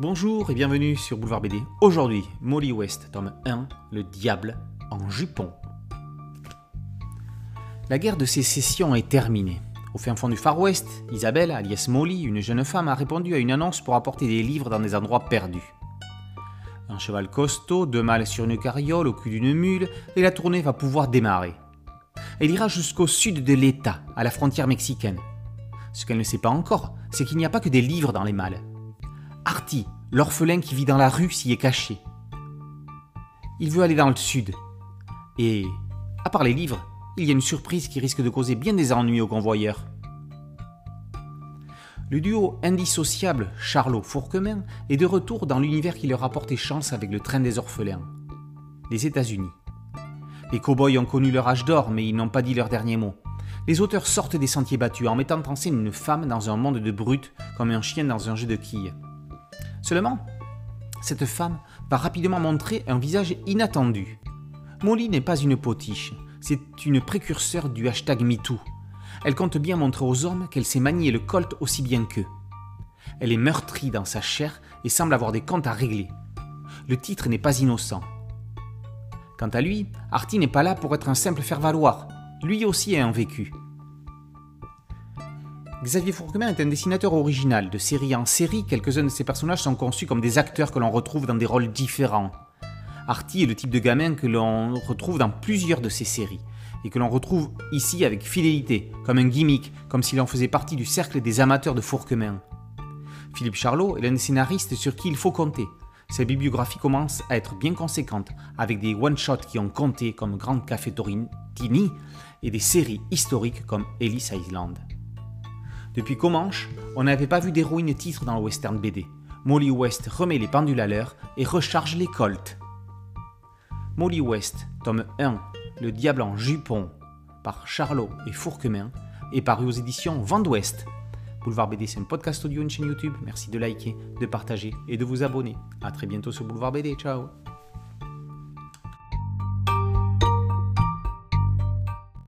Bonjour et bienvenue sur Boulevard BD. Aujourd'hui, Molly West, tome 1, Le diable en jupon. La guerre de sécession est terminée. Au fin fond du Far West, Isabelle, alias Molly, une jeune femme, a répondu à une annonce pour apporter des livres dans des endroits perdus. Un cheval costaud, deux mâles sur une carriole au cul d'une mule, et la tournée va pouvoir démarrer. Elle ira jusqu'au sud de l'État, à la frontière mexicaine. Ce qu'elle ne sait pas encore, c'est qu'il n'y a pas que des livres dans les mâles. Artie, l'orphelin qui vit dans la rue, s'y est caché. Il veut aller dans le sud. Et, à part les livres, il y a une surprise qui risque de causer bien des ennuis aux convoyeurs. Le duo indissociable Charlot-Fourquemin est de retour dans l'univers qui leur a porté chance avec le train des orphelins, les États-Unis. Les cow-boys ont connu leur âge d'or, mais ils n'ont pas dit leur dernier mot. Les auteurs sortent des sentiers battus en mettant en scène une femme dans un monde de brutes comme un chien dans un jeu de quilles. Seulement, cette femme va rapidement montrer un visage inattendu. Molly n'est pas une potiche, c'est une précurseur du hashtag MeToo. Elle compte bien montrer aux hommes qu'elle sait manier le colt aussi bien qu'eux. Elle est meurtrie dans sa chair et semble avoir des comptes à régler. Le titre n'est pas innocent. Quant à lui, Artie n'est pas là pour être un simple faire-valoir. Lui aussi a un vécu. Xavier Fourquemin est un dessinateur original. De série en série, quelques-uns de ses personnages sont conçus comme des acteurs que l'on retrouve dans des rôles différents. Artie est le type de gamin que l'on retrouve dans plusieurs de ses séries, et que l'on retrouve ici avec fidélité, comme un gimmick, comme s'il en faisait partie du cercle des amateurs de Fourquemin. Philippe Charlot est l'un des scénaristes sur qui il faut compter. Sa bibliographie commence à être bien conséquente, avec des one-shots qui ont compté comme Grand Café Torintini et des séries historiques comme Ellis Island. Depuis Comanche, on n'avait pas vu d'héroïne titre dans le western BD. Molly West remet les pendules à l'heure et recharge les colts. Molly West, tome 1, Le diable en jupon, par Charlot et Fourquemin, est paru aux éditions Vent d'Ouest. Boulevard BD, c'est un podcast audio, une chaîne YouTube. Merci de liker, de partager et de vous abonner. A très bientôt sur Boulevard BD. Ciao